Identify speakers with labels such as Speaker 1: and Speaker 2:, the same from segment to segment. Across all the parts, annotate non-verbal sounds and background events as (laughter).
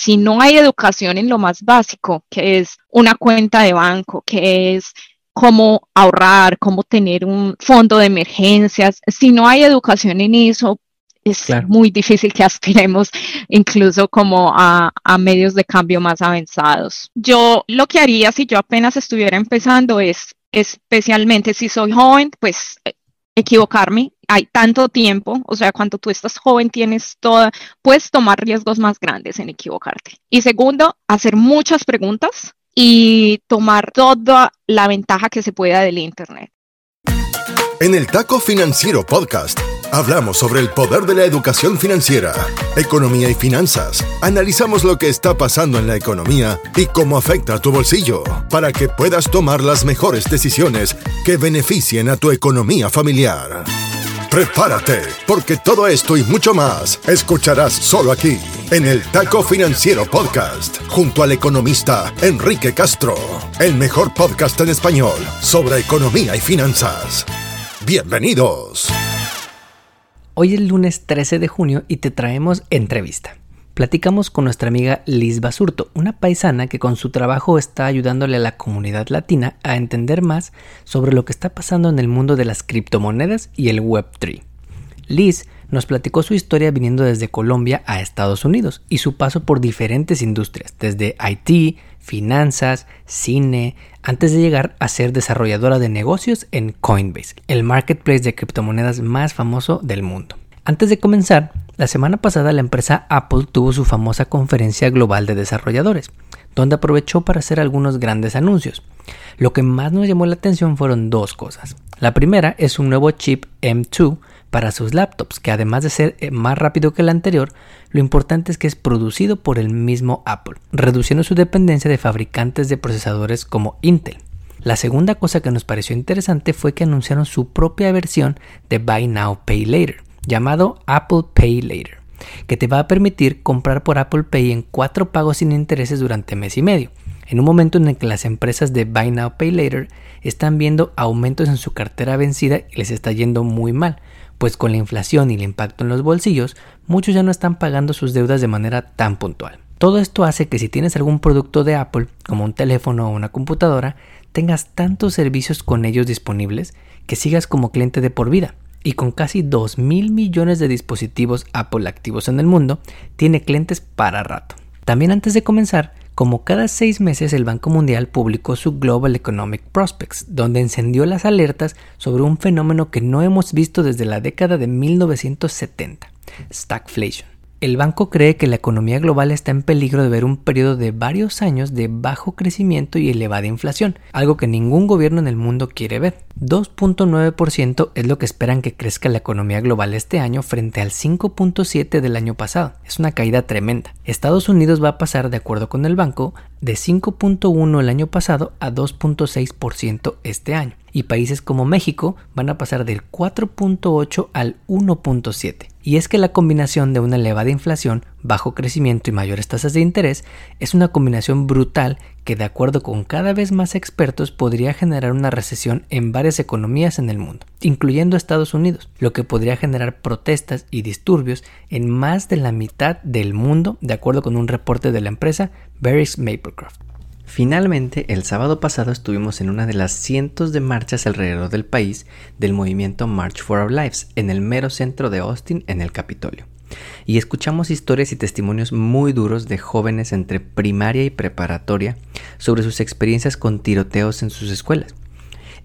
Speaker 1: si no hay educación en lo más básico, que es una cuenta de banco, que es cómo ahorrar, cómo tener un fondo de emergencias, si no hay educación en eso, es muy difícil que aspiremos incluso como a, a, medios de cambio más avanzados. Yo lo que haría si yo apenas estuviera empezando es, especialmente si soy joven, pues equivocarme. Hay tanto tiempo, o sea, cuando tú estás joven tienes toda, puedes tomar riesgos más grandes en equivocarte. Y segundo, hacer muchas preguntas y tomar toda la ventaja que se pueda del Internet.
Speaker 2: En el Taco Financiero Podcast hablamos sobre el poder de la educación financiera, economía y finanzas. Analizamos lo que está pasando en la economía y cómo afecta a tu bolsillo para que puedas tomar las mejores decisiones que beneficien a tu economía familiar. Prepárate, porque todo esto y mucho más escucharás solo aquí, en el Taco Financiero Podcast, junto al economista Enrique Castro, el mejor podcast en español sobre economía y finanzas. Bienvenidos.
Speaker 3: Hoy es lunes 13 de junio y te traemos entrevista. Platicamos con nuestra amiga Liz Basurto, una paisana que con su trabajo está ayudándole a la comunidad latina a entender más sobre lo que está pasando en el mundo de las criptomonedas y el Web3. Liz nos platicó su historia viniendo desde Colombia a Estados Unidos y su paso por diferentes industrias, desde IT, finanzas, cine, antes de llegar a ser desarrolladora de negocios en Coinbase, el marketplace de criptomonedas más famoso del mundo. Antes de comenzar, la semana pasada la empresa Apple tuvo su famosa conferencia global de desarrolladores, donde aprovechó para hacer algunos grandes anuncios. Lo que más nos llamó la atención fueron dos cosas. La primera es un nuevo chip M2 para sus laptops, que además de ser eh, más rápido que el anterior, lo importante es que es producido por el mismo Apple, reduciendo su dependencia de fabricantes de procesadores como Intel. La segunda cosa que nos pareció interesante fue que anunciaron su propia versión de Buy Now Pay Later, llamado Apple Pay Later, que te va a permitir comprar por Apple Pay en cuatro pagos sin intereses durante mes y medio, en un momento en el que las empresas de Buy Now Pay Later están viendo aumentos en su cartera vencida y les está yendo muy mal, pues con la inflación y el impacto en los bolsillos, muchos ya no están pagando sus deudas de manera tan puntual. Todo esto hace que si tienes algún producto de Apple, como un teléfono o una computadora, tengas tantos servicios con ellos disponibles que sigas como cliente de por vida. Y con casi 2 mil millones de dispositivos Apple activos en el mundo, tiene clientes para rato. También antes de comenzar, como cada seis meses el Banco Mundial publicó su Global Economic Prospects, donde encendió las alertas sobre un fenómeno que no hemos visto desde la década de 1970, stagflation. El banco cree que la economía global está en peligro de ver un periodo de varios años de bajo crecimiento y elevada inflación, algo que ningún gobierno en el mundo quiere ver. 2.9% es lo que esperan que crezca la economía global este año frente al 5.7% del año pasado. Es una caída tremenda. Estados Unidos va a pasar, de acuerdo con el banco, de 5.1 el año pasado a 2.6% este año. Y países como México van a pasar del 4.8 al 1.7. Y es que la combinación de una elevada inflación, bajo crecimiento y mayores tasas de interés es una combinación brutal que de acuerdo con cada vez más expertos podría generar una recesión en varias economías en el mundo, incluyendo Estados Unidos, lo que podría generar protestas y disturbios en más de la mitad del mundo, de acuerdo con un reporte de la empresa Barry's Maplecroft. Finalmente, el sábado pasado estuvimos en una de las cientos de marchas alrededor del país del movimiento March for Our Lives, en el mero centro de Austin, en el Capitolio. Y escuchamos historias y testimonios muy duros de jóvenes entre primaria y preparatoria sobre sus experiencias con tiroteos en sus escuelas.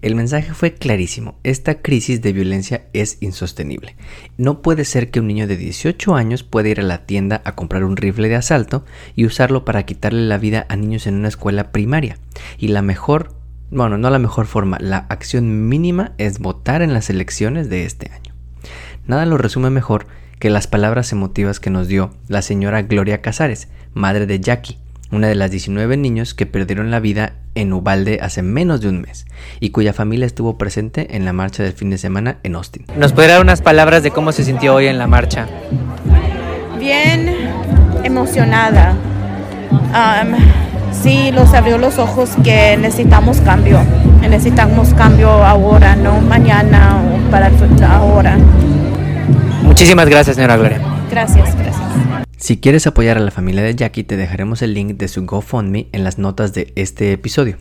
Speaker 3: El mensaje fue clarísimo, esta crisis de violencia es insostenible. No puede ser que un niño de 18 años pueda ir a la tienda a comprar un rifle de asalto y usarlo para quitarle la vida a niños en una escuela primaria. Y la mejor, bueno, no la mejor forma, la acción mínima es votar en las elecciones de este año. Nada lo resume mejor que las palabras emotivas que nos dio la señora Gloria Casares, madre de Jackie, una de las 19 niños que perdieron la vida en Ubalde hace menos de un mes y cuya familia estuvo presente en la marcha del fin de semana en Austin. ¿Nos puede dar unas palabras de cómo se sintió hoy en la marcha?
Speaker 4: Bien emocionada. sí, los abrió los ojos que necesitamos cambio. Necesitamos cambio ahora, no mañana o para ahora.
Speaker 3: Muchísimas gracias, señora Gloria.
Speaker 4: Gracias, gracias.
Speaker 3: Si quieres apoyar a la familia de Jackie, te dejaremos el link de su GoFundMe en las notas de este episodio.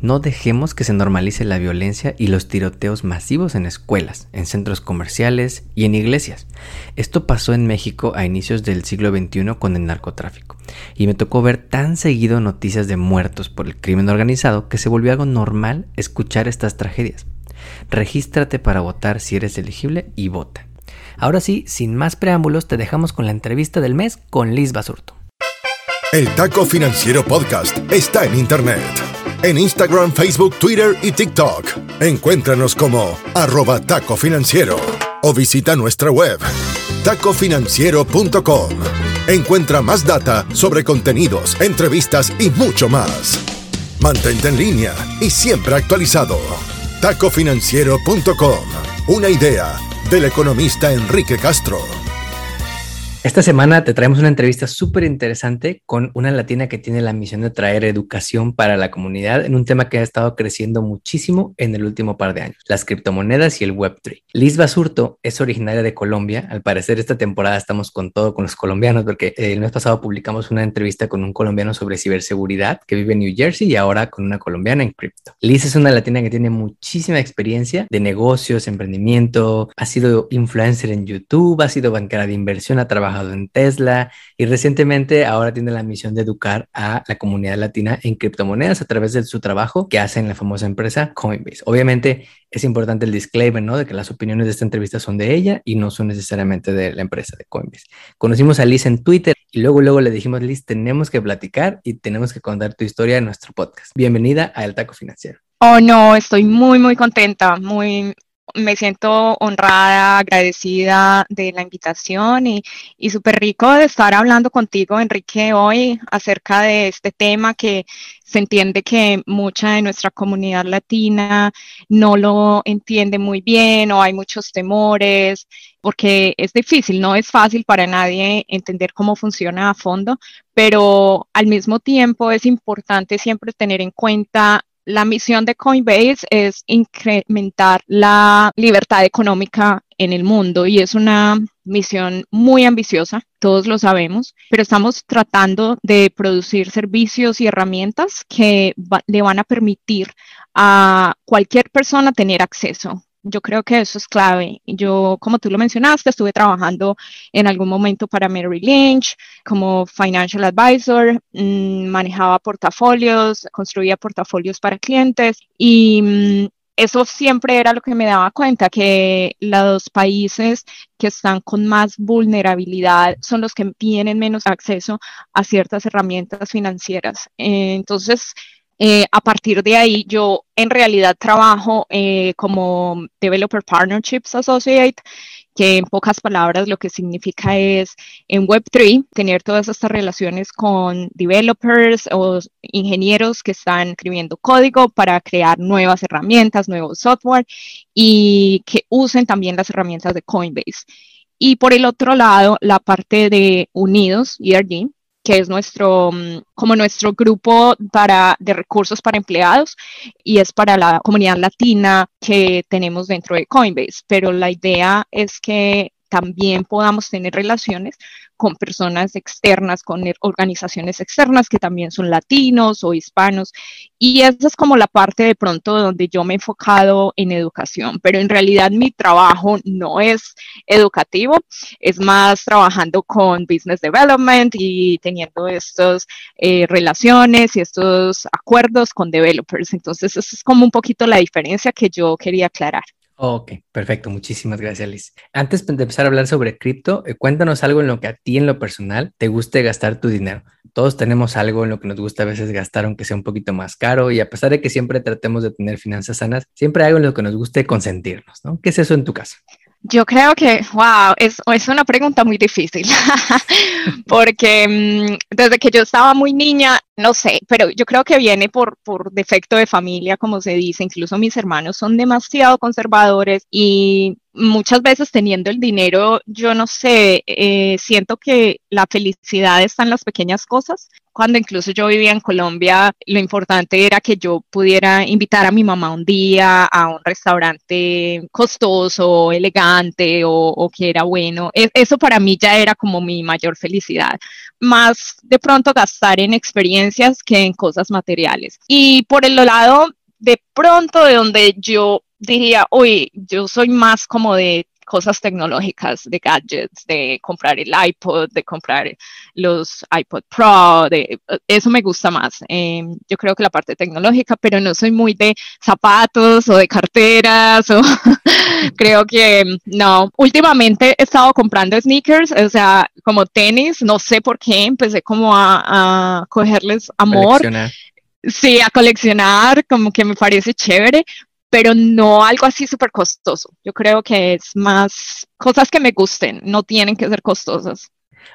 Speaker 3: No dejemos que se normalice la violencia y los tiroteos masivos en escuelas, en centros comerciales y en iglesias. Esto pasó en México a inicios del siglo XXI con el narcotráfico. Y me tocó ver tan seguido noticias de muertos por el crimen organizado que se volvió algo normal escuchar estas tragedias. Regístrate para votar si eres elegible y vota. Ahora sí, sin más preámbulos, te dejamos con la entrevista del mes con Liz Basurto.
Speaker 2: El Taco Financiero Podcast está en Internet en Instagram, Facebook, Twitter y TikTok. Encuéntranos como arroba taco financiero o visita nuestra web tacofinanciero.com. Encuentra más data sobre contenidos, entrevistas y mucho más. Mantente en línea y siempre actualizado. tacofinanciero.com. Una idea del economista Enrique Castro.
Speaker 3: Esta semana te traemos una entrevista súper interesante con una latina que tiene la misión de traer educación para la comunidad en un tema que ha estado creciendo muchísimo en el último par de años, las criptomonedas y el Web3. Liz Basurto es originaria de Colombia. Al parecer esta temporada estamos con todo con los colombianos porque el mes pasado publicamos una entrevista con un colombiano sobre ciberseguridad que vive en New Jersey y ahora con una colombiana en cripto. Liz es una latina que tiene muchísima experiencia de negocios, emprendimiento, ha sido influencer en YouTube, ha sido banquera de inversión, ha trabajado en Tesla y recientemente ahora tiene la misión de educar a la comunidad latina en criptomonedas a través de su trabajo que hace en la famosa empresa Coinbase. Obviamente es importante el disclaimer, ¿no? De que las opiniones de esta entrevista son de ella y no son necesariamente de la empresa de Coinbase. Conocimos a Liz en Twitter y luego, luego le dijimos, Liz, tenemos que platicar y tenemos que contar tu historia en nuestro podcast. Bienvenida a El Taco Financiero.
Speaker 1: Oh, no, estoy muy, muy contenta, muy, me siento honrada, agradecida de la invitación y, y súper rico de estar hablando contigo, Enrique, hoy acerca de este tema que se entiende que mucha de nuestra comunidad latina no lo entiende muy bien o hay muchos temores porque es difícil, no es fácil para nadie entender cómo funciona a fondo, pero al mismo tiempo es importante siempre tener en cuenta la misión de Coinbase es incrementar la libertad económica en el mundo y es una misión muy ambiciosa, todos lo sabemos, pero estamos tratando de producir servicios y herramientas que le van a permitir a cualquier persona tener acceso yo creo que eso es clave. Yo, como tú lo mencionaste, estuve trabajando en algún momento para Mary Lynch como financial advisor, mm, manejaba portafolios, construía portafolios para clientes y mm, eso siempre era lo que me daba cuenta, que los países que están con más vulnerabilidad son los que tienen menos acceso a ciertas herramientas financieras. Entonces, eh, a partir de ahí, yo en realidad trabajo eh, como Developer Partnerships Associate, que en pocas palabras lo que significa es en Web3 tener todas estas relaciones con developers o ingenieros que están escribiendo código para crear nuevas herramientas, nuevos software y que usen también las herramientas de Coinbase. Y por el otro lado, la parte de Unidos, ERG, que es nuestro, mm, como nuestro grupo para, de recursos para empleados y es para la comunidad latina que tenemos dentro de Coinbase. Pero la idea es que también podamos tener relaciones con personas externas, con organizaciones externas que también son latinos o hispanos. Y esa es como la parte de pronto donde yo me he enfocado en educación, pero en realidad mi trabajo no es educativo, es más trabajando con business development y teniendo estas eh, relaciones y estos acuerdos con developers. Entonces, esa es como un poquito la diferencia que yo quería aclarar.
Speaker 3: Ok, perfecto. Muchísimas gracias, Liz. Antes de empezar a hablar sobre cripto, eh, cuéntanos algo en lo que a ti en lo personal te guste gastar tu dinero. Todos tenemos algo en lo que nos gusta a veces gastar, aunque sea un poquito más caro, y a pesar de que siempre tratemos de tener finanzas sanas, siempre hay algo en lo que nos guste consentirnos, ¿no? ¿Qué es eso en tu caso?
Speaker 1: Yo creo que, wow, es, es una pregunta muy difícil, (laughs) porque mm, desde que yo estaba muy niña, no sé, pero yo creo que viene por, por defecto de familia, como se dice, incluso mis hermanos son demasiado conservadores y muchas veces teniendo el dinero, yo no sé, eh, siento que la felicidad está en las pequeñas cosas. Cuando incluso yo vivía en Colombia, lo importante era que yo pudiera invitar a mi mamá un día a un restaurante costoso, elegante o, que era bueno. E, eso para mí ya era como mi mayor felicidad. Más de pronto gastar en experiencias que en cosas materiales. Y por el lado de pronto de donde yo diría, uy, yo soy más como de cosas tecnológicas, de gadgets, de comprar el iPod, de comprar los iPod Pro, de, eso me gusta más. Em, yo creo que la parte tecnológica, pero no soy muy de zapatos o de carteras, o (laughs) creo que no. Últimamente he estado comprando sneakers, o sea, como tenis, no sé por qué, empecé como a, a cogerles amor. Sí, a coleccionar, como que me parece chévere, pero no algo así súper costoso. Yo creo que es más cosas que me gusten, no tienen que ser costosas.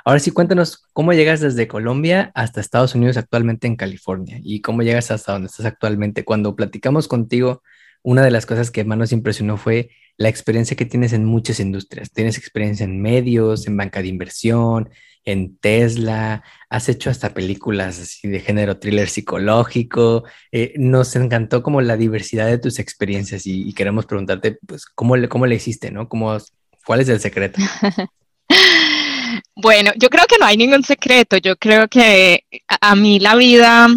Speaker 3: Ahora sí, cuéntanos cómo llegas desde Colombia hasta Estados Unidos actualmente en California y cómo llegas hasta donde estás actualmente. Cuando platicamos contigo, una de las cosas que más nos impresionó fue la experiencia que tienes en muchas industrias. Tienes experiencia en medios, en banca de inversión, en Tesla, has hecho hasta películas así de género thriller psicológico. Eh, nos encantó como la diversidad de tus experiencias y, queremos preguntarte, pues, ¿cómo le, cómo le hiciste, no? ¿Cómo, ¿Cuál es el secreto? (laughs)
Speaker 1: bueno, yo creo que no hay ningún secreto. Yo creo que a mí la vida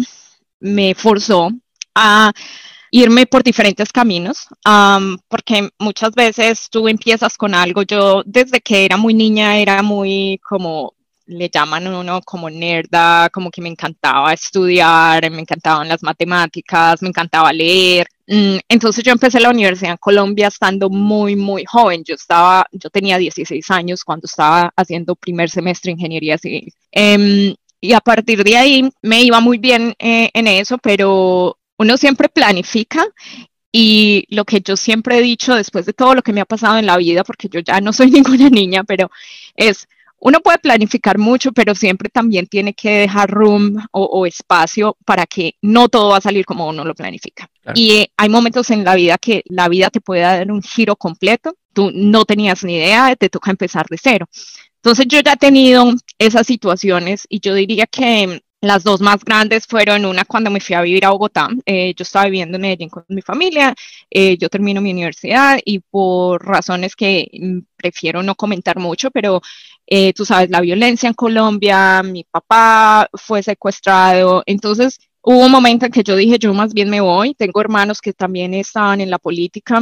Speaker 1: me forzó a irme por diferentes caminos, porque muchas veces tú empiezas con algo, yo desde que era muy niña era muy como le llaman uno como nerda, como que me encantaba estudiar, me encantaban las matemáticas, me encantaba leer. Mm, entonces yo empecé la universidad en Colombia estando muy, muy joven. Yo estaba, yo tenía 16 años cuando estaba haciendo primer semestre de ingeniería civil. Em, y a partir de ahí me iba muy bien eh, en eso, pero uno siempre planifica y lo que yo siempre he dicho después de todo lo que me ha pasado en la vida, porque yo ya no soy (laughs) ninguna niña, pero es, uno puede planificar mucho, pero siempre también tiene que dejar room o, espacio para que no todo va a salir como uno lo planifica. Y eh, hay momentos en la vida que la vida te puede dar un giro completo, tú no tenías ni idea, te toca empezar de cero. Entonces yo ya he tenido esas situaciones y yo diría que las dos más grandes fueron una cuando me fui a vivir a Bogotá. Eh, yo estaba viviendo en Medellín con mi familia, eh, yo termino mi universidad y por razones que mm, prefiero no comentar mucho, pero eh, tú sabes, la violencia en Colombia, mi papá fue secuestrado, entonces hubo un momento en que yo dije, yo más bien me voy, tengo hermanos que también estaban en la política,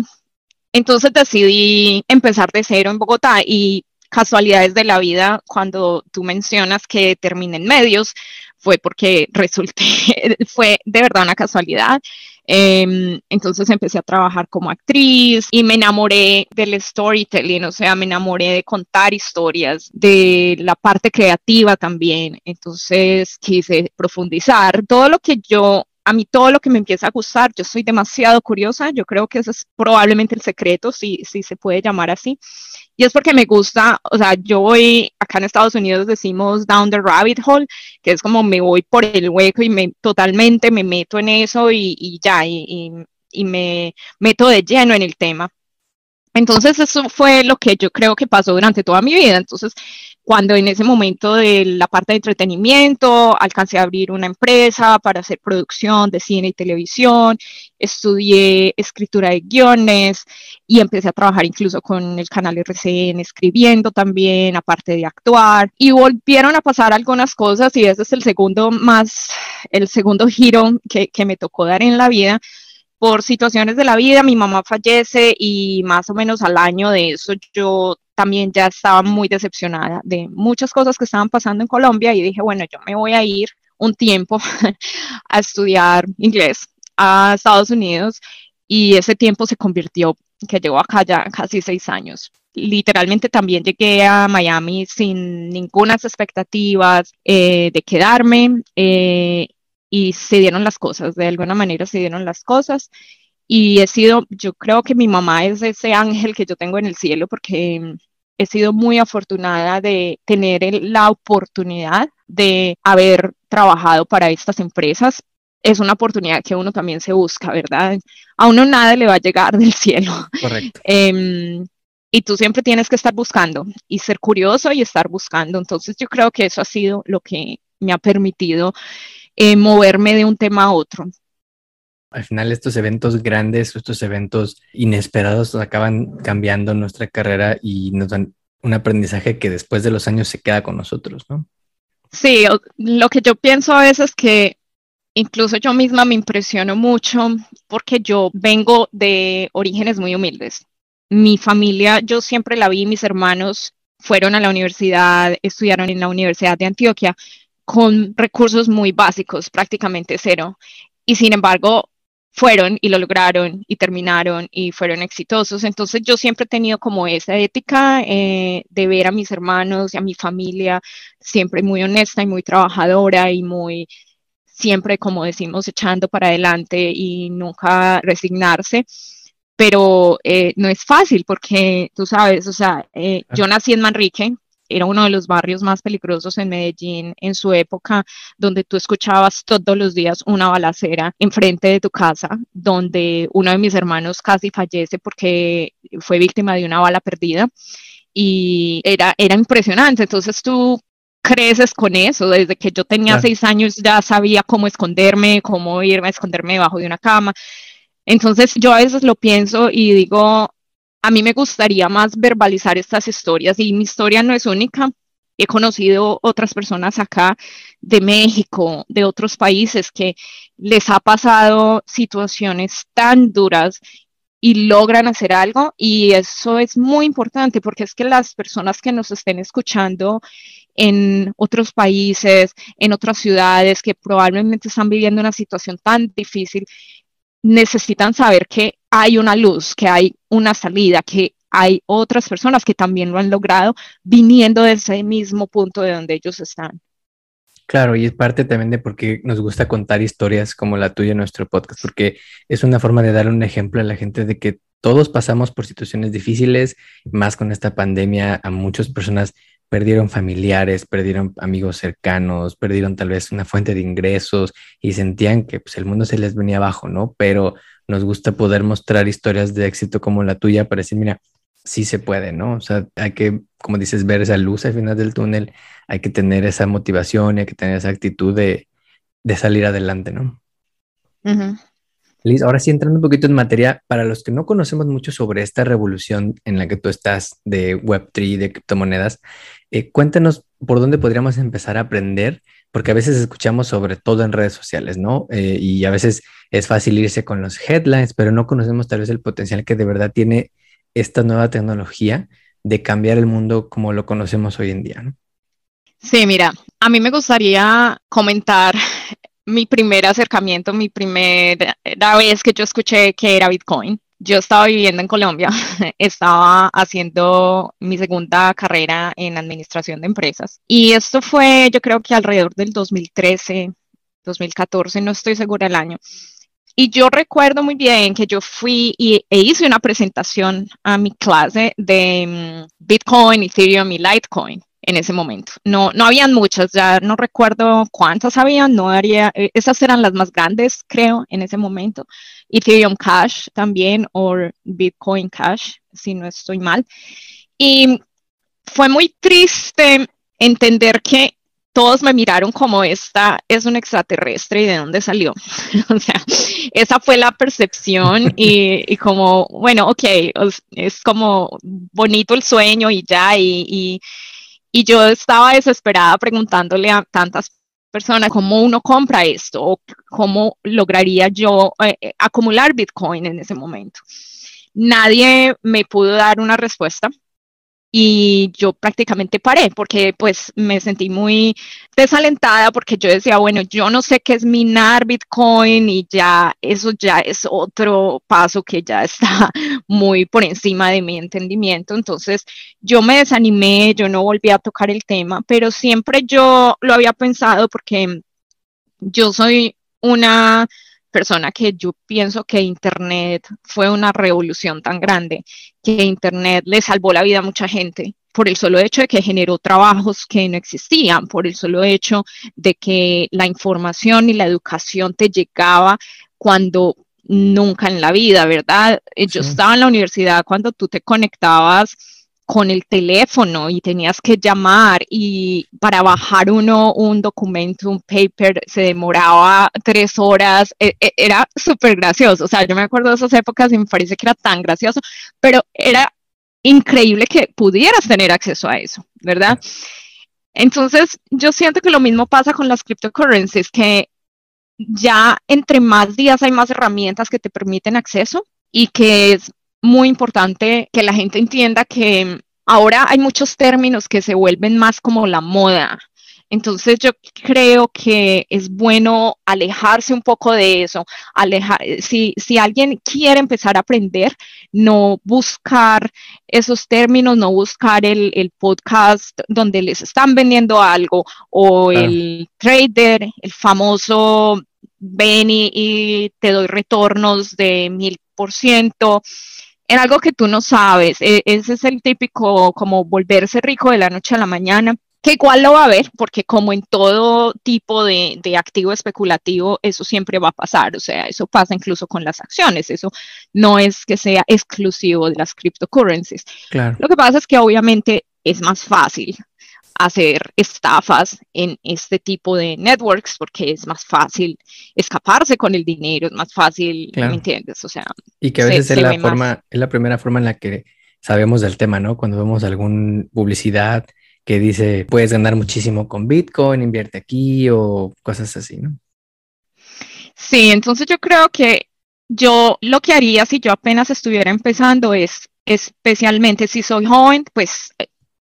Speaker 1: entonces decidí empezar de cero en Bogotá y casualidades de la vida, cuando tú mencionas que terminé en medios, fue porque (laughs) resulté, fue de verdad una casualidad. Em, entonces empecé a trabajar como actriz y me enamoré del storytelling, o sea, me enamoré de contar historias, de la parte creativa también. Entonces quise profundizar todo lo que yo a mí todo lo que me empieza a gustar, yo soy demasiado curiosa, yo creo que ese es probablemente el secreto, si, si se puede llamar así. Y es porque me gusta, o sea, yo voy, acá en Estados Unidos decimos down the rabbit hole, que es como me voy por el hueco y me totalmente me meto en eso y, y ya, y, y me meto de lleno en el tema. Entonces eso fue lo que yo creo que pasó durante toda mi vida. Entonces cuando en ese momento de la parte de entretenimiento alcancé a abrir una empresa para hacer producción de cine y televisión, estudié escritura de guiones y empecé a trabajar incluso con el canal RCN escribiendo también, aparte de actuar. Y volvieron a pasar algunas cosas y ese es el segundo más, el segundo giro que, que me tocó dar en la vida por situaciones de la vida, mi mamá fallece y más o menos al año de eso yo también ya estaba muy decepcionada de muchas cosas que estaban pasando en Colombia y dije, bueno, yo me voy a ir un tiempo (laughs) a estudiar inglés a Estados Unidos y ese tiempo se convirtió, que llegó acá ya casi seis años. Literalmente también llegué a Miami sin ninguna expectativas eh, de quedarme eh, y se dieron las cosas, de alguna manera se dieron las cosas y he sido, yo creo que mi mamá es ese ángel que yo tengo en el cielo porque he sido muy afortunada de tener la oportunidad de haber trabajado para estas empresas. Es una oportunidad que uno también se busca, ¿verdad? A uno nada le va a llegar del cielo.
Speaker 3: Correcto. (laughs)
Speaker 1: Em, y tú siempre tienes que estar buscando y ser curioso y estar buscando. Entonces yo creo que eso ha sido lo que me ha permitido eh, moverme de un tema a otro.
Speaker 3: Al final estos eventos grandes, estos eventos inesperados acaban cambiando nuestra carrera y nos dan un aprendizaje que después de los años se queda con nosotros, ¿no?
Speaker 1: Sí, lo que yo pienso a veces es que incluso yo misma me impresiono mucho porque yo vengo de orígenes muy humildes mi familia, yo siempre la vi, mis hermanos fueron a la universidad, estudiaron en la Universidad de Antioquia con recursos muy básicos, prácticamente cero. Y sin embargo, fueron y lo lograron y terminaron y fueron exitosos. Entonces yo siempre he tenido como esa ética eh, de ver a mis hermanos y a mi familia siempre muy honesta y muy trabajadora y muy siempre, como decimos, echando para adelante y nunca resignarse pero eh, no es fácil porque tú sabes, o sea, eh, yo nací en Manrique, era uno de los barrios más peligrosos en Medellín en su época, donde tú escuchabas todos los días una balacera enfrente de tu casa, donde uno de mis hermanos casi fallece porque fue víctima de una bala perdida y era, era impresionante. Entonces tú creces con eso. Desde que yo tenía seis años ya sabía cómo esconderme, cómo irme a esconderme debajo de una cama. Entonces yo a veces lo pienso y digo, a mí me gustaría más verbalizar estas historias y mi historia no es única. He conocido otras personas acá de México, de otros países que les ha pasado situaciones tan duras y logran hacer algo y eso es muy importante porque es que las personas que nos estén escuchando en otros países, en otras ciudades que probablemente están viviendo una situación tan difícil, necesitan saber que hay una luz, que hay una salida, que hay otras personas que también lo han logrado viniendo de ese mismo punto de donde ellos están.
Speaker 3: Claro, y es parte también de por qué nos gusta contar historias como la tuya en nuestro podcast, porque es una forma de dar un ejemplo a la gente de que todos pasamos por situaciones difíciles, más con esta pandemia, a muchas personas perdieron familiares, perdieron amigos cercanos, perdieron tal vez una fuente de ingresos y sentían que pues, el mundo se les venía abajo, ¿no? Pero nos gusta poder mostrar historias de éxito como la tuya para decir, mira, sí se puede, ¿no? O sea, hay que, como dices, ver esa luz al final del túnel, hay que tener esa motivación, hay que tener esa actitud de, salir adelante, ¿no? Liz, ahora sí entrando un poquito en materia, para los que no conocemos mucho sobre esta revolución en la que tú estás de Web3, de criptomonedas, eh, cuéntanos por dónde podríamos empezar a aprender, porque a veces escuchamos sobre todo en redes sociales, ¿no? Eh, y a veces es fácil irse con los headlines, pero no conocemos tal vez el potencial que de verdad tiene esta nueva tecnología de cambiar el mundo como lo conocemos hoy en día, ¿no?
Speaker 1: Sí, mira, a mí me gustaría comentar mi primer acercamiento, mi primera vez que yo escuché que era Bitcoin. Yo estaba viviendo en Colombia, (laughs) estaba haciendo mi segunda carrera en administración de empresas y esto fue yo creo que alrededor del 2013, 2014, no estoy segura el año. Y yo recuerdo muy bien que yo fui y, e hice una presentación a mi clase de mm, Bitcoin, Ethereum y Litecoin en ese momento. No, no habían muchas, ya no recuerdo cuántas habían, no haría, eh, esas eran las más grandes, creo, en ese momento. Ethereum Cash también, o Bitcoin Cash, si no estoy mal. Y fue muy triste entender que todos me miraron como esta es un extraterrestre y de dónde salió. (laughs) o sea, esa fue la percepción (laughs) y, y, como, bueno, ok, es como bonito el sueño y ya, y, y yo estaba desesperada preguntándole a tantas personas cómo uno compra esto o cómo lograría yo eh, eh, acumular Bitcoin en ese momento. Nadie me pudo dar una respuesta y yo prácticamente paré porque pues me sentí muy desalentada porque yo decía, bueno, yo no sé qué es minar Bitcoin y ya eso ya es otro paso que ya (laughs) está muy por encima de mi entendimiento. Entonces yo me desanimé, yo no volví a tocar el tema, pero siempre yo lo había pensado porque yo soy una persona que yo pienso que Internet fue una revolución tan grande, que Internet le salvó la vida a mucha gente por el solo hecho de que generó trabajos que no existían, por el solo hecho de que la información y la educación te llegaba cuando nunca en la vida, ¿verdad? Eh, yo estaba en la universidad cuando tú te conectabas con el teléfono y tenías que llamar y para bajar uno un documento, un paper, se demoraba tres horas, e, e, era súper gracioso, o sea, yo me acuerdo de esas épocas y me parece que era tan gracioso, pero era increíble que pudieras tener acceso a eso, ¿verdad? Entonces, yo siento que lo mismo pasa con las cryptocurrencies, que ya entre más días hay más herramientas que te permiten acceso y que es muy importante que la gente entienda que ahora hay muchos términos que se vuelven más como la moda. Entonces yo creo que es bueno alejarse un poco de eso, alejar, si, si alguien quiere empezar a aprender, no buscar esos términos, no buscar el, el podcast donde les están vendiendo algo o el trader, el famoso ven y, te doy retornos de mil por ciento en algo que tú no sabes. E, ese es el típico como volverse rico de la noche a la mañana que igual lo va a haber, porque como en todo tipo de, de, activo especulativo, eso siempre va a pasar, o sea, eso pasa incluso con las acciones, eso no es que sea exclusivo de las cryptocurrencies. Claro. Lo que pasa es que obviamente es más fácil hacer estafas en este tipo de networks porque es más fácil escaparse con el dinero, es más fácil, ¿me entiendes? O sea,
Speaker 3: y que a veces es la forma, es la primera forma en la que sabemos del tema, ¿no? Cuando vemos alguna publicidad que dice puedes ganar muchísimo con Bitcoin, invierte aquí o cosas así, ¿no?
Speaker 1: Sí, entonces yo creo que yo lo que haría si yo apenas estuviera empezando es, especialmente si soy joven, pues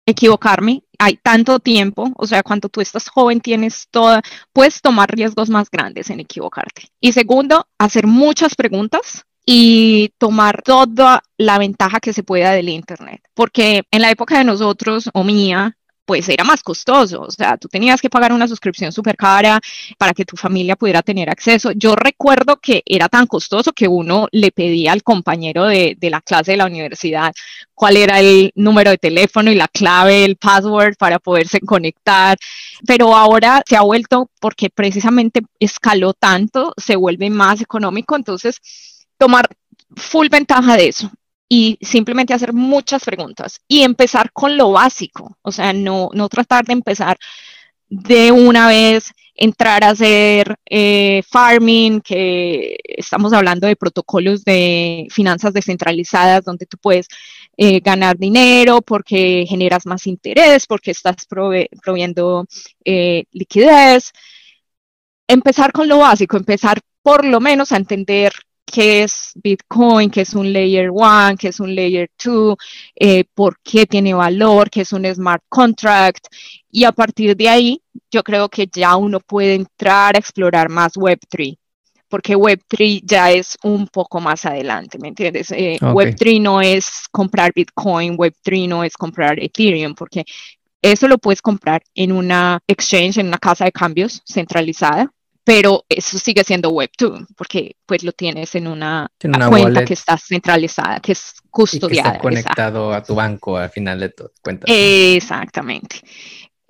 Speaker 1: equivocarme. Hay tanto tiempo, o sea, cuando tú estás joven tienes toda, puedes tomar riesgos más grandes en equivocarte. Y segundo, hacer muchas preguntas y tomar toda la ventaja que se pueda del Internet. Porque en la época de nosotros o mía, pues era más costoso. O sea, tú tenías que pagar una suscripción súper cara para que tu familia pudiera tener acceso. Yo recuerdo que era tan costoso que uno le pedía al compañero de, de la clase de la universidad cuál era el número de teléfono y la clave, el password para poderse conectar. Pero ahora se ha vuelto, porque precisamente escaló tanto, se vuelve más económico. Entonces, tomar full ventaja de eso y simplemente hacer muchas preguntas y empezar con lo básico, o sea, no, no tratar de empezar de una vez, entrar a hacer eh, farming, que estamos hablando de protocolos de finanzas descentralizadas donde tú puedes eh, ganar dinero porque generas más interés, porque estás proviendo eh, liquidez. Empezar con lo básico, empezar por lo menos a entender qué es Bitcoin, qué es un Layer 1, qué es un Layer 2, eh, por qué tiene valor, qué es un smart contract. Y a partir de ahí, yo creo que ya uno puede entrar a explorar más Web3 porque Web3 ya es un poco más adelante, ¿me entiendes? Eh, Web3 no es comprar Bitcoin, Web3 no es comprar Ethereum, porque eso lo puedes comprar en una exchange, en una casa de cambios centralizada, pero eso sigue siendo Web2, porque pues lo tienes en una, cuenta que está centralizada, que es custodiada.
Speaker 3: Y que está conectado a tu banco al final de todo. Cuentas.
Speaker 1: Exactamente.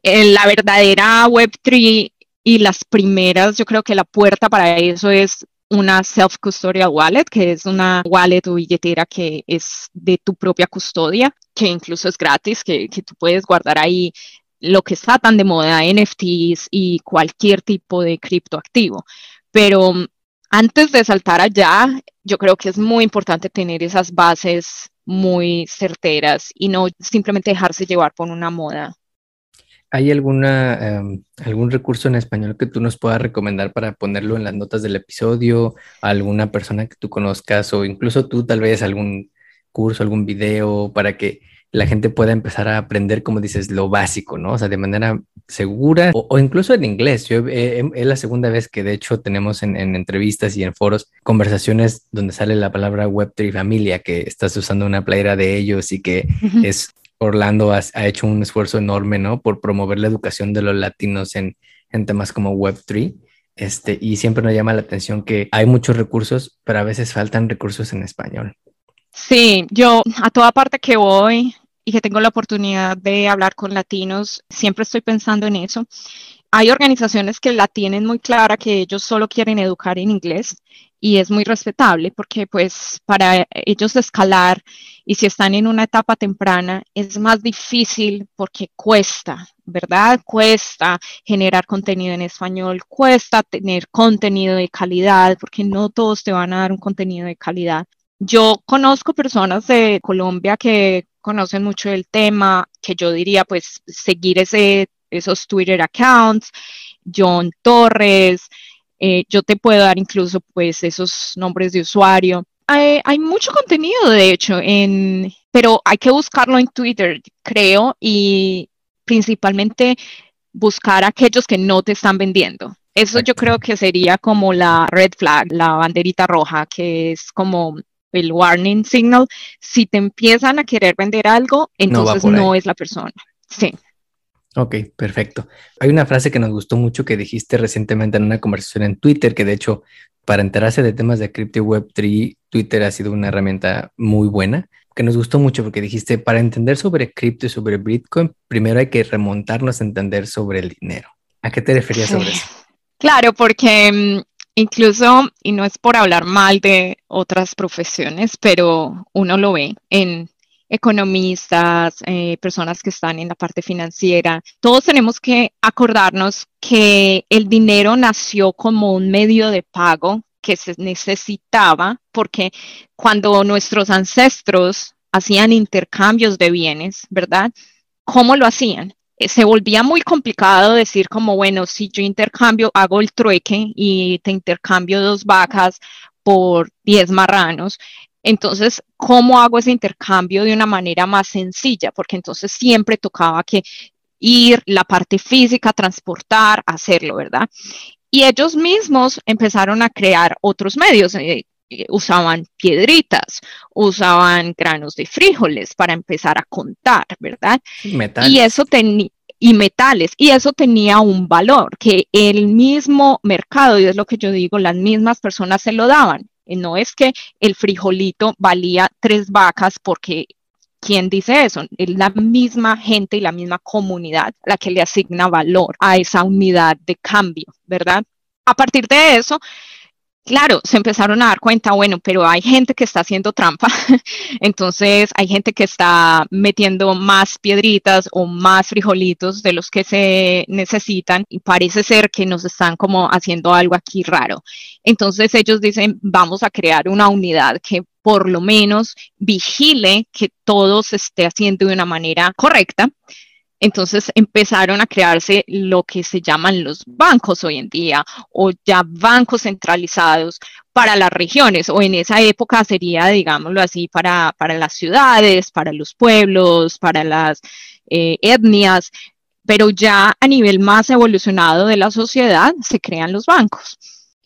Speaker 1: Eh, la verdadera Web3 y las primeras, yo creo que la puerta para eso es una self-custodial wallet, que es una wallet o billetera que es de tu propia custodia, que incluso es gratis, que, que tú puedes guardar ahí lo que está tan de moda, NFTs y cualquier tipo de criptoactivo. Pero mm, antes de saltar allá, yo creo que es muy importante tener esas bases muy certeras y no simplemente dejarse llevar por una moda.
Speaker 3: ¿Hay alguna, em, algún recurso en español que tú nos puedas recomendar para ponerlo en las notas del episodio? ¿Alguna persona que tú conozcas o incluso tú tal vez algún curso, algún video para que la gente pueda empezar a aprender, como dices, lo básico, ¿no? O sea, de manera segura o, incluso en inglés. Yo es la segunda vez que de hecho tenemos en, entrevistas y en foros conversaciones donde sale la palabra Web3 familia, que estás usando una playera de ellos y que es Orlando ha, hecho un esfuerzo enorme, ¿no? Por promover la educación de los latinos en, en temas como Web3. Este, y siempre nos llama la atención que hay muchos recursos, pero a veces faltan recursos en español.
Speaker 1: Sí, yo a toda parte que voy, y que tengo la oportunidad de hablar con latinos, siempre estoy pensando en eso. Hay organizaciones que la tienen muy clara, que ellos solo quieren educar en inglés y es muy respetable porque pues para ellos escalar y si están en una etapa temprana es más difícil porque cuesta, ¿verdad? Cuesta generar contenido en español, cuesta tener contenido de calidad porque no todos te van a dar un contenido de calidad. Yo conozco personas de Colombia que conocen mucho el tema, que yo diría pues seguir ese, esos Twitter accounts, John Torres, eh, yo te puedo dar incluso pues esos nombres de usuario. Hay, mucho contenido, de hecho, en, pero hay que buscarlo en Twitter, creo, y principalmente buscar a aquellos que no te están vendiendo. Eso yo creo que sería como la red flag, la banderita roja, que es como el warning signal. Si te empiezan a querer vender algo, entonces no es la persona. Sí.
Speaker 3: Ok, perfecto. Hay una frase que nos gustó mucho que dijiste recientemente en una conversación en Twitter, que de hecho, para enterarse de temas de Crypto Web3, Twitter ha sido una herramienta muy buena, que nos gustó mucho porque dijiste, para entender sobre cripto y sobre Bitcoin, primero hay que remontarnos a entender sobre el dinero. ¿A qué te referías sobre eso?
Speaker 1: Claro, porque mm, incluso, y no es por hablar mal de otras profesiones, pero uno lo ve en economistas, eh, personas que están en la parte financiera, todos tenemos que acordarnos que el dinero nació como un medio de pago que se necesitaba porque cuando nuestros ancestros hacían intercambios de bienes, ¿verdad? ¿Cómo lo hacían? Eh, se volvía muy complicado decir como, bueno, si yo intercambio, hago el trueque y te intercambio dos vacas por 10 marranos, entonces, ¿cómo hago ese intercambio de una manera más sencilla? Porque entonces siempre tocaba que ir, la parte física, transportar, hacerlo, ¿verdad? Y ellos mismos empezaron a crear otros medios. Eh, eh, usaban piedritas, usaban granos de frijoles para empezar a contar, ¿verdad? Y eso tenía y metales. Y eso tenía un valor que el mismo mercado, y es lo que yo digo, las mismas personas se lo daban. Eh, no es que el frijolito valía tres vacas porque ¿Quién dice eso? Es la misma gente y la misma comunidad la que le asigna valor a esa unidad de cambio, ¿verdad? A partir de eso, Claro, se empezaron a dar cuenta, bueno, pero hay gente que está haciendo trampa, (laughs) entonces hay gente que está metiendo más piedritas o más frijolitos de los que se necesitan y parece ser que nos están como haciendo algo aquí raro. Entonces ellos dicen, vamos a crear una unidad que por lo menos vigile que todo se esté haciendo de una manera correcta entonces empezaron a crearse lo que se llaman los bancos hoy en día o ya bancos centralizados para las regiones o en esa época sería, digámoslo así, para, las ciudades, para los pueblos, para las eh, etnias, pero ya a nivel más evolucionado de la sociedad se crean los bancos.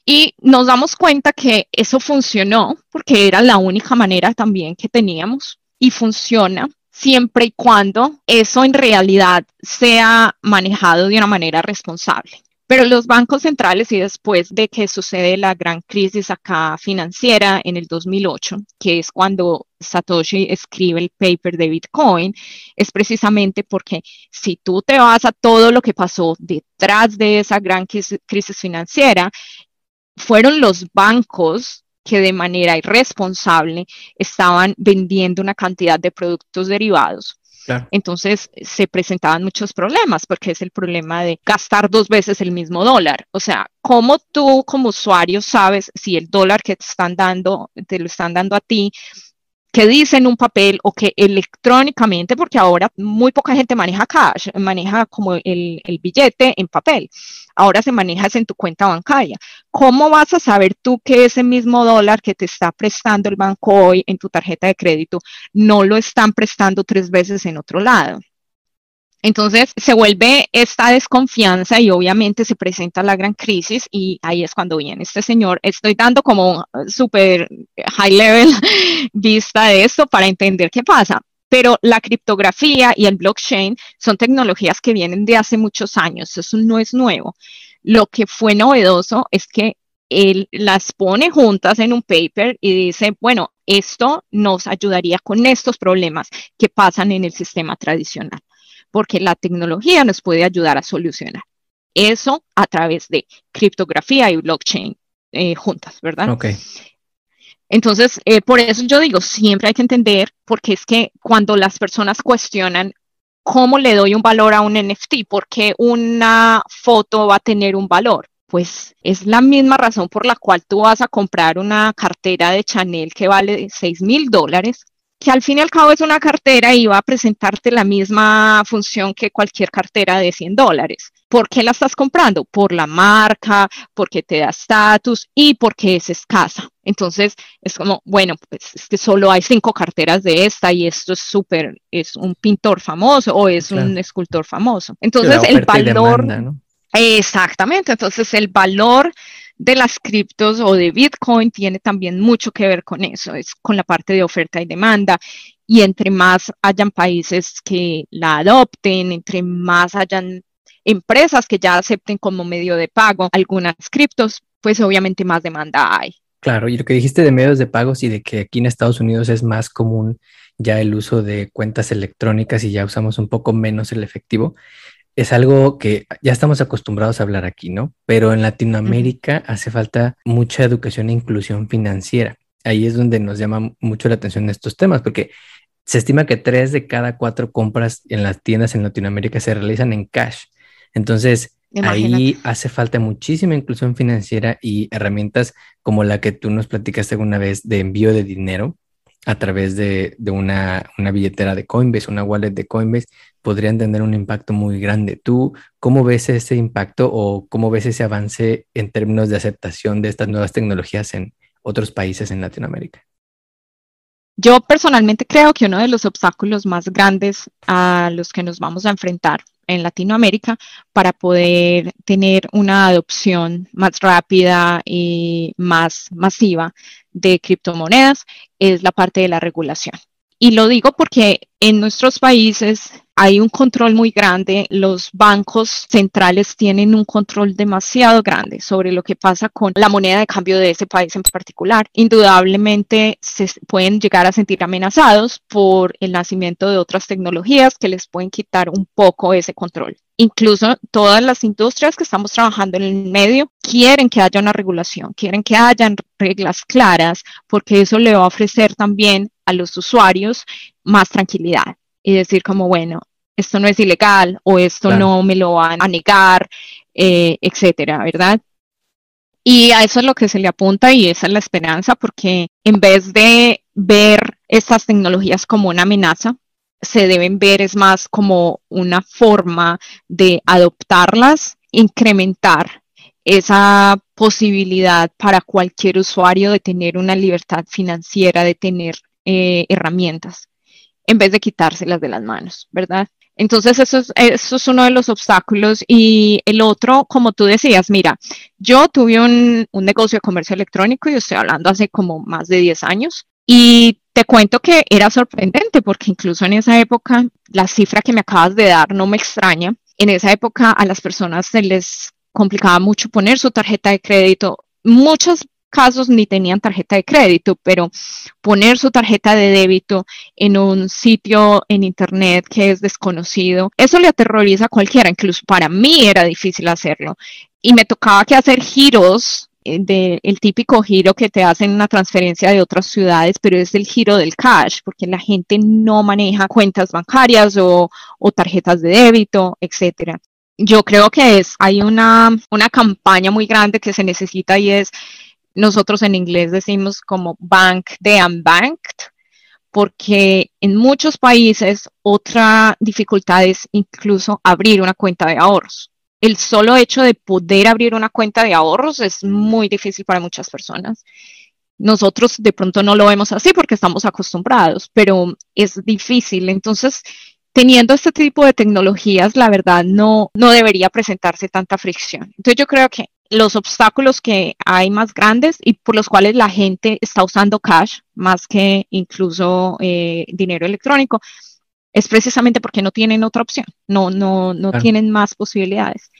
Speaker 1: Y nos damos cuenta que eso funcionó porque era la única manera también que teníamos y funciona siempre y cuando eso en realidad sea manejado de una manera responsable. Pero los bancos centrales y después de que sucede la gran crisis acá financiera en el 2008, que es cuando Satoshi escribe el paper de Bitcoin, es precisamente porque si tú te vas a todo lo que pasó detrás de esa gran crisis financiera, fueron los bancos que de manera irresponsable estaban vendiendo una cantidad de productos derivados. Entonces se presentaban muchos problemas porque es el problema de gastar dos veces el mismo dólar. O sea, ¿cómo tú como usuario sabes si el dólar que te están dando, te lo están dando a ti, que dice en un papel o que electrónicamente, porque ahora muy poca gente maneja cash, maneja como el, el, billete en papel. Ahora se maneja en tu cuenta bancaria. ¿Cómo vas a saber tú que ese mismo dólar que te está prestando el banco hoy en tu tarjeta de crédito no lo están prestando tres veces en otro lado? Entonces se vuelve esta desconfianza y obviamente se presenta la gran crisis y ahí es cuando viene este señor. Estoy dando como súper high level (laughs) vista de esto para entender qué pasa. Pero la criptografía y el blockchain son tecnologías que vienen de hace muchos años, eso no es nuevo. Lo que fue novedoso es que él las pone juntas en un paper y dice, bueno, esto nos ayudaría con estos problemas que pasan en el sistema tradicional porque la tecnología nos puede ayudar a solucionar. Eso a través de criptografía y blockchain. eh, juntas, ¿verdad?
Speaker 3: Ok.
Speaker 1: Entonces, eh, por eso yo digo, siempre hay que entender, porque es que cuando las personas cuestionan cómo le doy un valor a un NFT, por qué una foto va a tener un valor, pues es la misma razón por la cual tú vas a comprar una cartera de Chanel que vale 6 mil dólares, que al fin y al cabo es una cartera y va a presentarte la misma función que cualquier cartera de 100 dólares. ¿Por qué la estás comprando? Por la marca, porque te da estatus y porque es escasa. Entonces es como, bueno, pues es que solo hay cinco carteras de esta y esto es súper, es un pintor famoso o es un escultor famoso. Entonces el valor... Exactamente, entonces el valor de las criptos o de Bitcoin tiene también mucho que ver con eso, es con la parte de oferta y demanda. Y entre más hayan países que la adopten, entre más hayan empresas que ya acepten como medio de pago algunas criptos, pues obviamente más demanda hay.
Speaker 3: Claro, y lo que dijiste de medios de pagos y de que aquí en Estados Unidos es más común ya el uso de cuentas electrónicas y ya usamos un poco menos el efectivo, es algo que ya estamos acostumbrados a hablar aquí, ¿no? Pero en Latinoamérica hace falta mucha educación e inclusión financiera. Ahí es donde nos llama mucho la atención estos temas, porque se estima que tres de cada cuatro compras en las tiendas en Latinoamérica se realizan en cash. Entonces, ahí hace falta muchísima inclusión financiera y herramientas como la que tú nos platicaste alguna vez de envío de dinero, a través de, una, billetera de Coinbase, una wallet de Coinbase, podrían tener un impacto muy grande. ¿Tú cómo ves ese impacto o cómo ves ese avance en términos de aceptación de estas nuevas tecnologías en otros países en Latinoamérica?
Speaker 1: Yo personalmente creo que uno de los obstáculos más grandes a los que nos vamos a enfrentar en Latinoamérica para poder tener una adopción más rápida y más masiva de criptomonedas es la parte de la regulación. Y lo digo porque en nuestros países hay un control muy grande, los bancos centrales tienen un control demasiado grande sobre lo que pasa con la moneda de cambio de ese país en particular. Indudablemente se pueden llegar a sentir amenazados por el nacimiento de otras tecnologías que les pueden quitar un poco ese control. Incluso todas las industrias que estamos trabajando en el medio quieren que haya una regulación, quieren que hayan reglas claras, porque eso le va a ofrecer también a los usuarios más tranquilidad y decir como, bueno, esto no es ilegal o esto no me lo van a negar, eh, etcétera, ¿verdad? Y a eso es lo que se le apunta y esa es la esperanza, porque en vez de ver estas tecnologías como una amenaza, se deben ver es más como una forma de adoptarlas, incrementar esa posibilidad para cualquier usuario de tener una libertad financiera, de tener eh, herramientas en vez de quitárselas de las manos, ¿verdad? Entonces, eso es, eso es uno de los obstáculos. Y el otro, como tú decías, mira, yo tuve un, un negocio de comercio electrónico y estoy hablando hace como más de 10 años. Y te cuento que era sorprendente porque incluso en esa época, la cifra que me acabas de dar no me extraña. En esa época a las personas se les complicaba mucho poner su tarjeta de crédito. Muchas casos ni tenían tarjeta de crédito, pero poner su tarjeta de débito en un sitio en internet que es desconocido, eso le aterroriza a cualquiera, incluso para mí era difícil hacerlo. Y me tocaba que hacer giros eh, del el típico giro que te hacen una transferencia de otras ciudades, pero es el giro del cash, porque la gente no maneja cuentas bancarias o, o tarjetas de débito, etcétera. Yo creo que es, hay una, una campaña muy grande que se necesita y es nosotros en inglés decimos como bank de unbanked, porque en muchos países otra dificultad es incluso abrir una cuenta de ahorros. El solo hecho de poder abrir una cuenta de ahorros es muy difícil para muchas personas. Nosotros de pronto no lo vemos así porque estamos acostumbrados, pero es difícil. Entonces, teniendo este tipo de tecnologías, la verdad no, no debería presentarse tanta fricción. Entonces, yo creo que los obstáculos que hay más grandes y por los cuales la gente está usando cash más que incluso eh, dinero electrónico es precisamente porque no tienen otra opción, no, no, no tienen más posibilidades.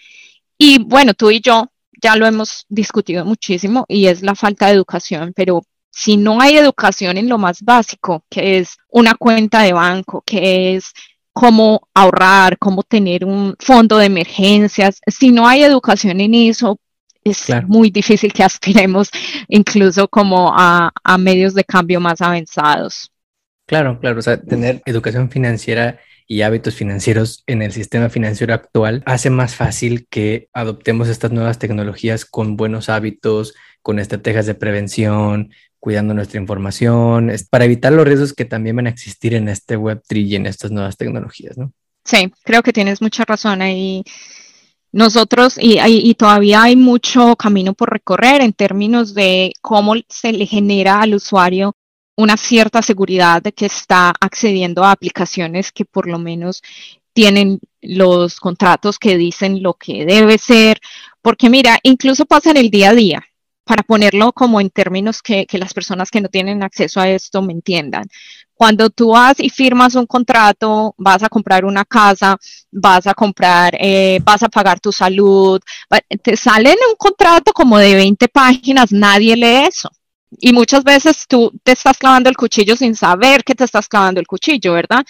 Speaker 1: Y bueno, tú y yo ya lo hemos discutido muchísimo y es la falta de educación, pero si no hay educación en lo más básico, que es una cuenta de banco, que es cómo ahorrar, cómo tener un fondo de emergencias, si no hay educación en eso, es muy difícil que (laughs) aspiremos incluso como a, a medios de cambio más avanzados.
Speaker 3: Claro, claro, o sea, tener educación financiera y hábitos financieros en el sistema financiero actual hace más fácil que adoptemos estas nuevas tecnologías con buenos hábitos, con estrategias de prevención, cuidando nuestra información, para evitar los riesgos que también van a existir en este Web3 y en estas nuevas tecnologías, ¿no?
Speaker 1: Sí, creo que tienes mucha razón ahí. Nosotros, y, y, todavía hay mucho camino por recorrer en términos de cómo se le genera al usuario una cierta seguridad de que está accediendo a aplicaciones que por lo menos tienen los contratos que dicen lo que debe ser, porque mira, incluso pasa en el día a día, para ponerlo como en términos que, las personas que no tienen acceso a esto me entiendan. Cuando tú vas y firmas un contrato, vas a comprar una casa, vas a comprar, eh, vas a pagar tu salud, te sale en un contrato como de 20 páginas, nadie lee eso. Y muchas veces tú te estás clavando el cuchillo sin saber que te estás clavando el cuchillo, ¿verdad?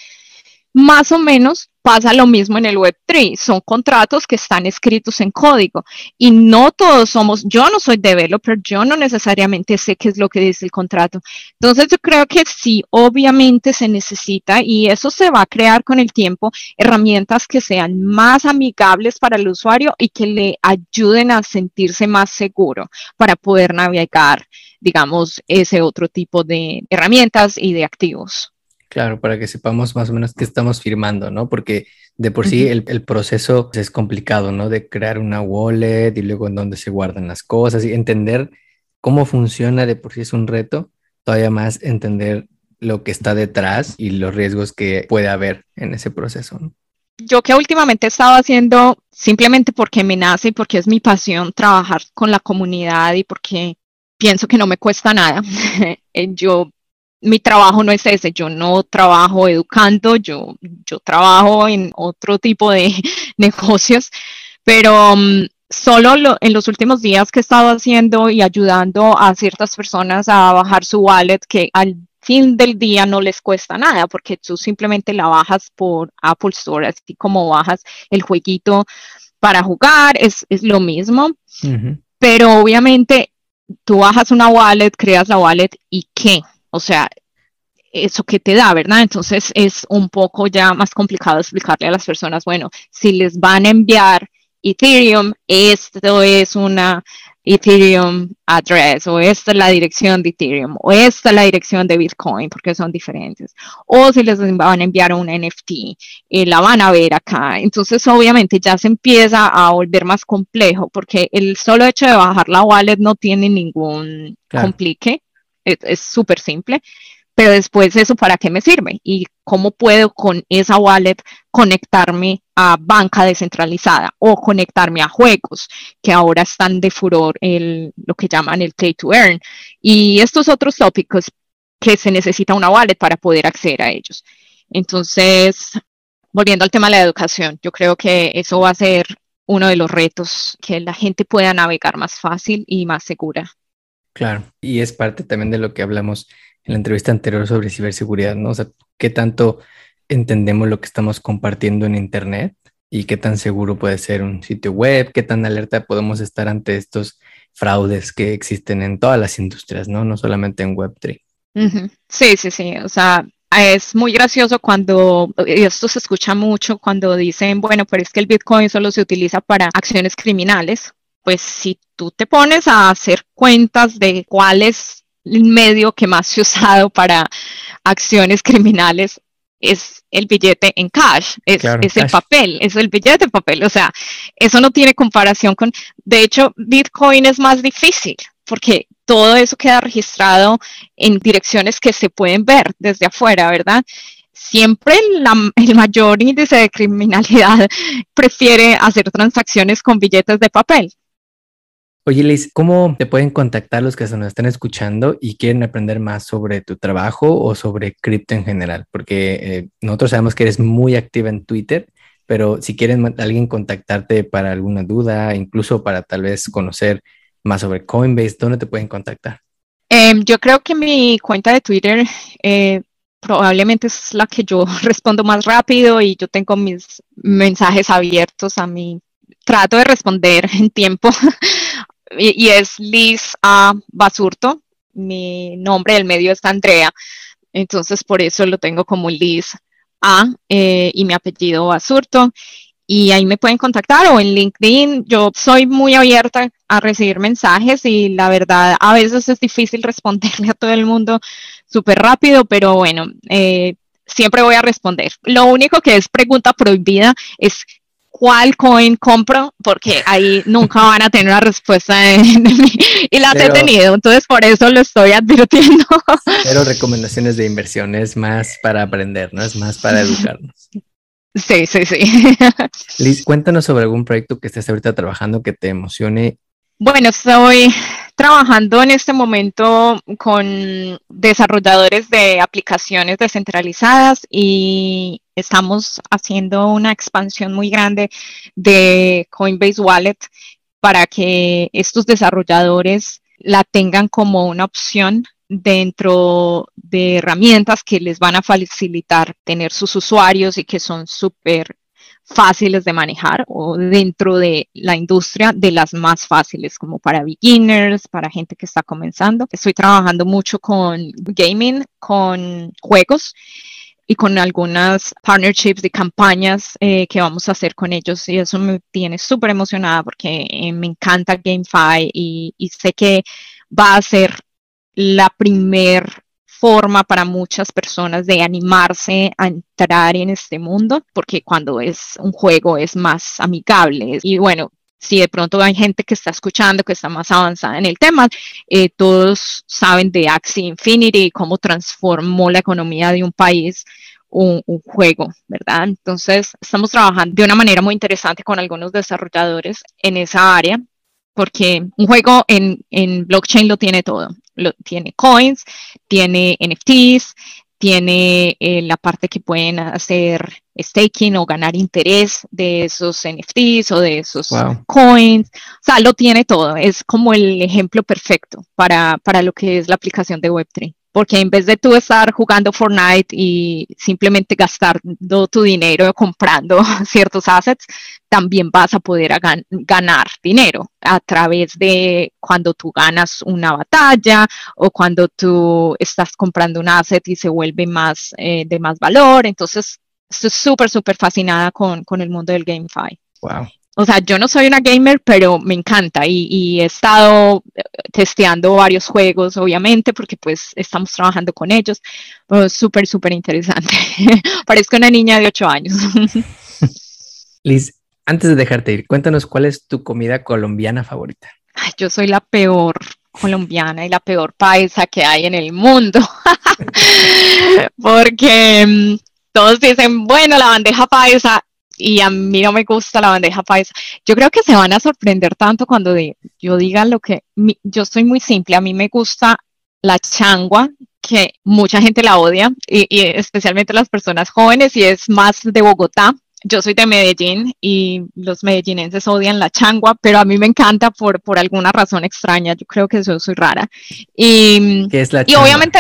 Speaker 1: Más o menos pasa lo mismo en el Web3. Son contratos que están escritos en código y no todos somos, yo no soy developer, yo no necesariamente sé qué es lo que dice el contrato. Entonces yo creo que sí, obviamente se necesita y eso se va a crear con el tiempo, herramientas que sean más amigables para el usuario y que le ayuden a sentirse más seguro para poder navegar, digamos, ese otro tipo de herramientas y de activos.
Speaker 3: Claro, para que sepamos más o menos qué estamos firmando, ¿no? Porque de por sí el, proceso es complicado, ¿no? De crear una wallet y luego en dónde se guardan las cosas y entender cómo funciona de por sí es un reto, todavía más entender lo que está detrás y los riesgos que puede haber en ese proceso. ¿no?
Speaker 1: Yo que últimamente he estado haciendo simplemente porque me nace y porque es mi pasión trabajar con la comunidad y porque pienso que no me cuesta nada. (laughs) yo mi trabajo no es ese, yo no trabajo educando, yo, yo trabajo en otro tipo de (laughs) negocios, pero um, solo en los últimos días que he estado haciendo y ayudando a ciertas personas a bajar su wallet, que al fin del día no les cuesta nada, porque tú simplemente la bajas por Apple Store, así como bajas el jueguito para jugar, es, lo mismo. Pero obviamente tú bajas una wallet, creas la wallet y qué? O sea, eso que te da, ¿verdad? Entonces es un poco ya más complicado explicarle a las personas, bueno, si les van a enviar Ethereum, esto es una Ethereum address, o esta es la dirección de Ethereum, o esta es la dirección de Bitcoin, porque son diferentes. O si les van a enviar un NFT, eh, la van a ver acá. Entonces, obviamente, ya se empieza a volver más complejo, porque el solo hecho de bajar la wallet no tiene ningún complique es súper simple, pero después eso para qué me sirve y cómo puedo con esa wallet conectarme a banca descentralizada o conectarme a juegos que ahora están de furor el, lo que llaman el play to earn y estos otros tópicos que se necesita una wallet para poder acceder a ellos. Entonces, volviendo al tema de la educación, yo creo que eso va a ser uno de los retos, que la gente pueda navegar más fácil y más segura.
Speaker 3: Claro, y es parte también de lo que hablamos en la entrevista anterior sobre ciberseguridad, ¿no? O sea, qué tanto entendemos lo que estamos compartiendo en Internet y qué tan seguro puede ser un sitio web, qué tan alerta podemos estar ante estos fraudes que existen en todas las industrias, ¿no? No solamente en Web3.
Speaker 1: Sí, sí, sí. O sea, es muy gracioso cuando, y esto se escucha mucho cuando dicen, bueno, pero es que el Bitcoin solo se utiliza para acciones criminales pues si tú te pones a hacer cuentas de cuál es el medio que más se ha usado para acciones criminales, es el billete en cash, es, el papel, es el billete en papel. O sea, eso no tiene comparación con, de hecho, Bitcoin es más difícil porque todo eso queda registrado en direcciones que se pueden ver desde afuera, ¿verdad? Siempre el mayor índice de criminalidad (laughs) prefiere hacer transacciones con billetes de papel.
Speaker 3: Oye, Liz, ¿cómo te pueden contactar los que se nos están escuchando y quieren aprender más sobre tu trabajo o sobre cripto en general? Porque eh, nosotros sabemos que eres muy activa en Twitter, pero si quieren alguien contactarte para alguna duda, incluso para tal vez conocer más sobre Coinbase, ¿dónde te pueden contactar?
Speaker 1: Em, yo creo que mi cuenta de Twitter eh, probablemente es la que yo (laughs) respondo más rápido y yo tengo mis mensajes abiertos a mí. Trato de responder (laughs) en tiempo y, es Liz A. Basurto. Mi nombre del medio es Andrea. Entonces, por eso lo tengo como Liz A eh, y mi apellido Basurto y ahí me pueden contactar o en LinkedIn. Yo soy muy abierta a recibir mensajes y la verdad a veces es difícil (laughs) responderle a todo el mundo súper rápido, pero bueno, eh, siempre voy a responder. Lo único que es pregunta prohibida es cuál coin compro, porque ahí nunca van a tener una respuesta de, mí y las he tenido, entonces por eso lo estoy advirtiendo.
Speaker 3: Pero recomendaciones de inversión es más para aprender, ¿no? Es más para educarnos.
Speaker 1: Sí, sí, sí.
Speaker 3: Liz, cuéntanos sobre algún proyecto que estés ahorita trabajando que te emocione.
Speaker 1: Bueno, estoy trabajando en este momento con desarrolladores de aplicaciones descentralizadas y estamos haciendo una expansión muy grande de Coinbase Wallet para que estos desarrolladores la tengan como una opción dentro de herramientas que les van a facilitar tener sus usuarios y que son súper fáciles de manejar o dentro de la industria de las más fáciles como para beginners, para gente que está comenzando. Estoy trabajando mucho con gaming, con juegos y con algunas partnerships y campañas eh, que vamos a hacer con ellos y eso me tiene súper emocionada porque eh, me encanta GameFi y, y sé que va a ser la primer forma para muchas personas de animarse a entrar en este mundo, porque cuando es un juego es más amigable. Y bueno, si de pronto hay gente que está escuchando, que está más avanzada en el tema, eh, todos saben de Axie Infinity, cómo transformó la economía de un país un, un, juego, ¿verdad? Entonces, estamos trabajando de una manera muy interesante con algunos desarrolladores en esa área, porque un juego en, en blockchain lo tiene todo tiene coins, tiene NFTs, tiene eh, la parte que pueden hacer staking o ganar interés de esos NFTs o de esos coins. O sea, lo tiene todo. Es como el ejemplo perfecto para, para lo que es la aplicación de Web3 porque en vez de tú estar jugando Fortnite y simplemente gastando tu dinero comprando (laughs) ciertos assets, también vas a poder ganar dinero a través de cuando tú ganas una batalla o cuando tú estás comprando un asset y se vuelve más eh, de más valor. Entonces, estoy súper, súper fascinada con, con el mundo del GameFi.
Speaker 3: Wow
Speaker 1: o sea, yo no soy una gamer, pero me encanta y, he estado eh, testeando varios juegos, obviamente, porque pues estamos trabajando con ellos. súper, súper interesante. (laughs) Parezco una niña de ocho años. (laughs)
Speaker 3: Liz, antes de dejarte ir, cuéntanos cuál es tu comida colombiana favorita.
Speaker 1: yo soy la peor colombiana y la peor paisa que hay en el mundo. (laughs) porque mm, todos dicen, bueno, la bandeja paisa y a mí no me gusta la bandeja paisa. Yo creo que se van a sorprender tanto cuando yo diga lo que yo soy muy simple. A mí me gusta la changua, que mucha gente la odia, y especialmente las personas jóvenes, y es más de Bogotá yo soy de Medellín y los medellinenses odian la changua, pero a mí me encanta por, por alguna razón extraña. Yo creo que eso soy rara. Y,
Speaker 3: ¿Qué es la
Speaker 1: y obviamente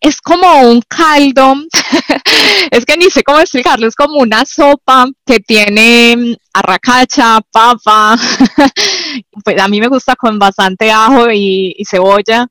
Speaker 1: es como un caldo, (laughs) es que ni sé cómo explicarlo, es como una sopa que tiene arracacha, papa. (laughs) pues a mí me gusta con bastante ajo y cebolla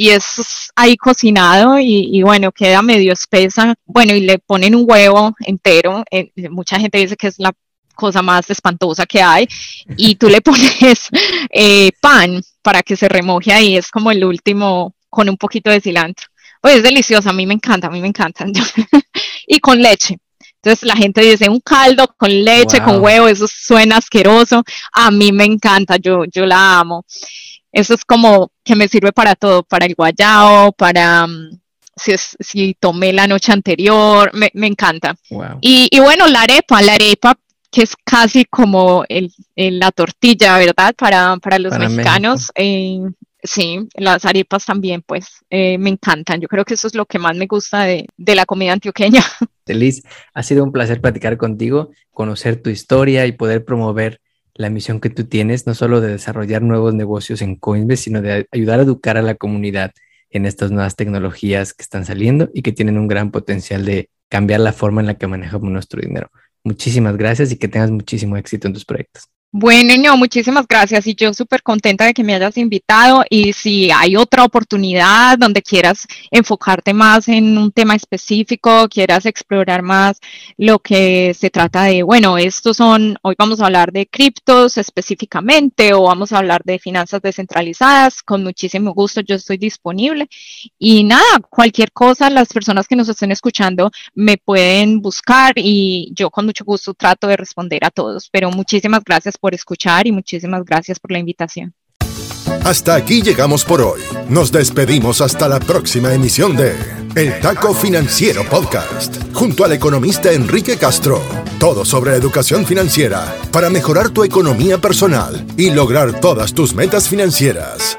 Speaker 1: y es ahí cocinado y, bueno, queda medio espesa. Bueno, y le ponen un huevo entero. Eh, mucha gente dice que es la cosa más espantosa que hay. Y tú le (laughs) pones eh, pan para que se remoje ahí. Es como el último con un poquito de cilantro. Pues es delicioso, a mí me encanta, a mí me encanta. (laughs) y con leche. Entonces la gente dice un caldo con leche, con huevo, eso suena asqueroso. A mí me encanta, yo, yo la amo eso es como que me sirve para todo, para el guayao, para mm, si, si tomé la noche anterior, me, encanta. Y, bueno, la arepa, la arepa que es casi como el, la tortilla, ¿verdad? Para, los mexicanos. Eh, sí, las arepas también, pues, eh, me encantan. Yo creo que eso es lo que más me gusta de, de la comida antioqueña. (laughs)
Speaker 3: Liz, ha sido un placer platicar contigo, conocer tu historia y poder promover la misión que tú tienes, no solo de desarrollar nuevos negocios en Coinbase, sino de ayudar a educar a la comunidad en estas nuevas tecnologías que están saliendo y que tienen un gran potencial de cambiar la forma en la que manejamos nuestro dinero. Muchísimas gracias y que tengas muchísimo éxito en tus proyectos.
Speaker 1: Bueno, no, muchísimas gracias y yo súper contenta de que me hayas invitado y si hay otra oportunidad donde quieras enfocarte más en un tema específico, quieras explorar más lo que se trata de, bueno, estos son, hoy vamos a hablar de criptos específicamente o vamos a hablar de finanzas descentralizadas, con muchísimo gusto yo estoy disponible. Y nada, cualquier cosa, las personas que nos estén escuchando me pueden buscar y yo con mucho gusto trato de responder a todos, pero muchísimas gracias por escuchar y muchísimas gracias por la invitación.
Speaker 2: Hasta aquí llegamos por hoy. Nos despedimos hasta la próxima emisión de El Taco Financiero Podcast, junto al economista Enrique Castro. Todo sobre educación financiera para mejorar tu economía personal y lograr todas tus metas financieras.